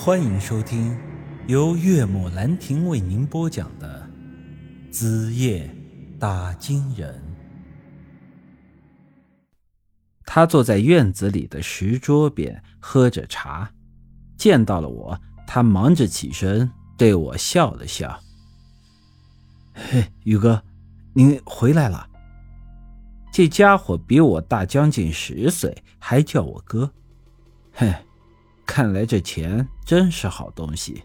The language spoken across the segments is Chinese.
欢迎收听由岳母兰亭为您播讲的《子夜打金人》。他坐在院子里的石桌边喝着茶，见到了我，他忙着起身对我笑了笑：“嘿，宇哥，您回来了。”这家伙比我大将近十岁，还叫我哥，嘿。看来这钱真是好东西。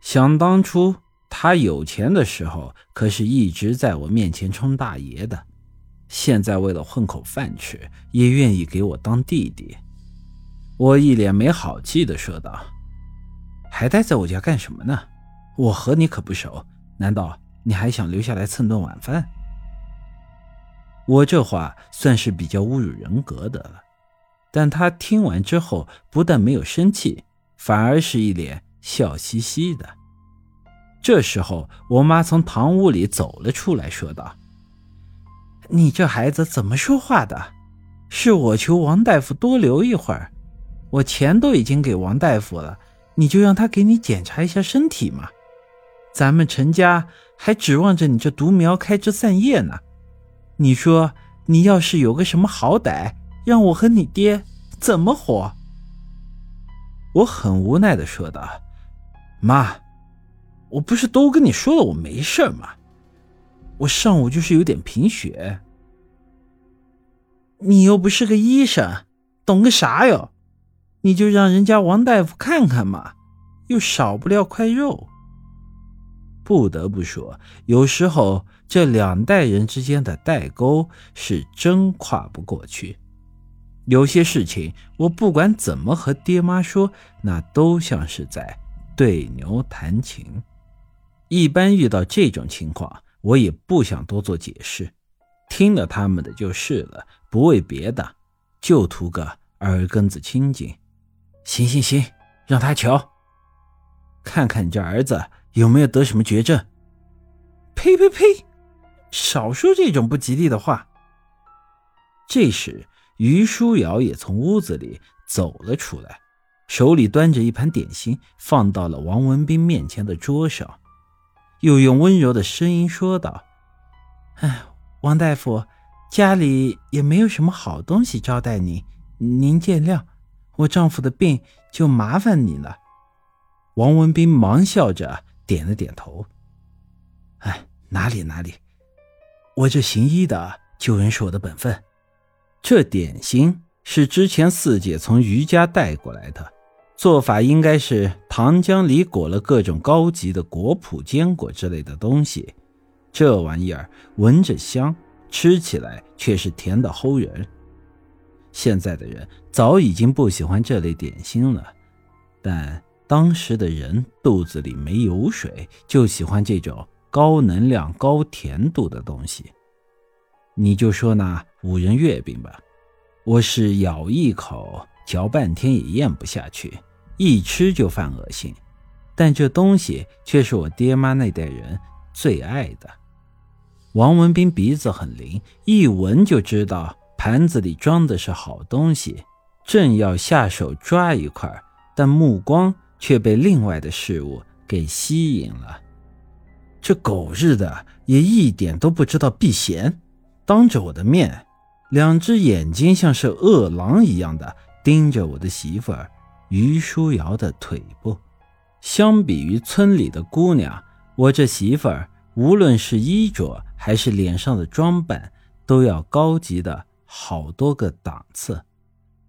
想当初他有钱的时候，可是一直在我面前充大爷的。现在为了混口饭吃，也愿意给我当弟弟。我一脸没好气的说道：“还待在我家干什么呢？我和你可不熟，难道你还想留下来蹭顿晚饭？”我这话算是比较侮辱人格的了。但他听完之后，不但没有生气，反而是一脸笑嘻嘻的。这时候，我妈从堂屋里走了出来，说道：“你这孩子怎么说话的？是我求王大夫多留一会儿，我钱都已经给王大夫了，你就让他给你检查一下身体嘛。咱们陈家还指望着你这独苗开枝散叶呢。你说，你要是有个什么好歹？”让我和你爹怎么活？我很无奈的说道：“妈，我不是都跟你说了我没事吗？我上午就是有点贫血。你又不是个医生，懂个啥哟？你就让人家王大夫看看嘛，又少不了块肉。不得不说，有时候这两代人之间的代沟是真跨不过去。”有些事情，我不管怎么和爹妈说，那都像是在对牛弹琴。一般遇到这种情况，我也不想多做解释，听了他们的就是了，不为别的，就图个耳根子清净。行行行，让他瞧，看看你这儿子有没有得什么绝症。呸呸呸！少说这种不吉利的话。这时。于书瑶也从屋子里走了出来，手里端着一盘点心，放到了王文斌面前的桌上，又用温柔的声音说道：“哎，王大夫，家里也没有什么好东西招待您，您见谅。我丈夫的病就麻烦你了。”王文斌忙笑着点了点头：“哎，哪里哪里，我这行医的救人是我的本分。”这点心是之前四姐从余家带过来的，做法应该是糖浆里裹了各种高级的果脯、坚果之类的东西。这玩意儿闻着香，吃起来却是甜的齁人。现在的人早已经不喜欢这类点心了，但当时的人肚子里没油水，就喜欢这种高能量、高甜度的东西。你就说那五仁月饼吧，我是咬一口，嚼半天也咽不下去，一吃就犯恶心。但这东西却是我爹妈那代人最爱的。王文斌鼻子很灵，一闻就知道盘子里装的是好东西，正要下手抓一块，但目光却被另外的事物给吸引了。这狗日的也一点都不知道避嫌。当着我的面，两只眼睛像是饿狼一样的盯着我的媳妇儿于书瑶的腿部。相比于村里的姑娘，我这媳妇儿无论是衣着还是脸上的装扮，都要高级的好多个档次。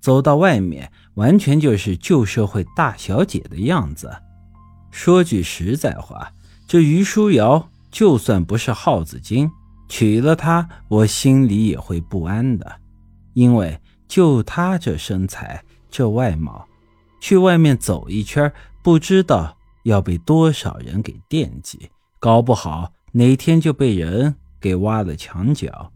走到外面，完全就是旧社会大小姐的样子。说句实在话，这于书瑶就算不是耗子精。娶了她，我心里也会不安的，因为就她这身材、这外貌，去外面走一圈，不知道要被多少人给惦记，搞不好哪天就被人给挖了墙角。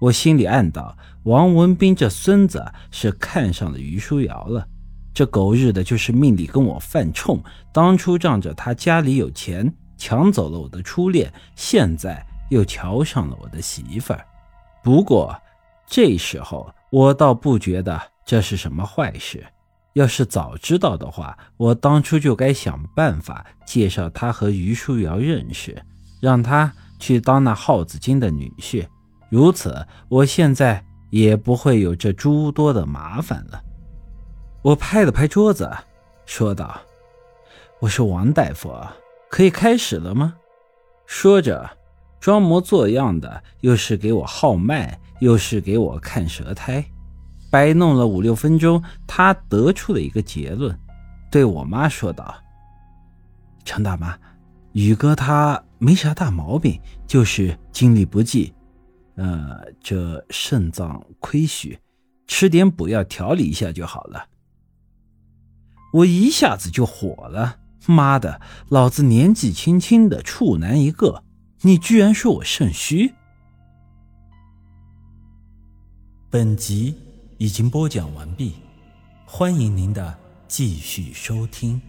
我心里暗道：王文斌这孙子是看上了于书瑶了，这狗日的就是命里跟我犯冲。当初仗着他家里有钱，抢走了我的初恋，现在。又瞧上了我的媳妇儿，不过这时候我倒不觉得这是什么坏事，要是早知道的话，我当初就该想办法介绍他和于书瑶认识，让他去当那耗子精的女婿。如此，我现在也不会有这诸多的麻烦了。我拍了拍桌子，说道：“我说王大夫，可以开始了吗？”说着，装模作样的又是给我号脉，又是给我看舌苔。摆弄了五六分钟，他得出了一个结论，对我妈说道：“程大妈，宇哥他没啥大毛病，就是精力不济，呃，这肾脏亏虚，吃点补药调理一下就好了。”我一下子就火了，妈的，老子年纪轻轻的处男一个，你居然说我肾虚！本集。已经播讲完毕，欢迎您的继续收听。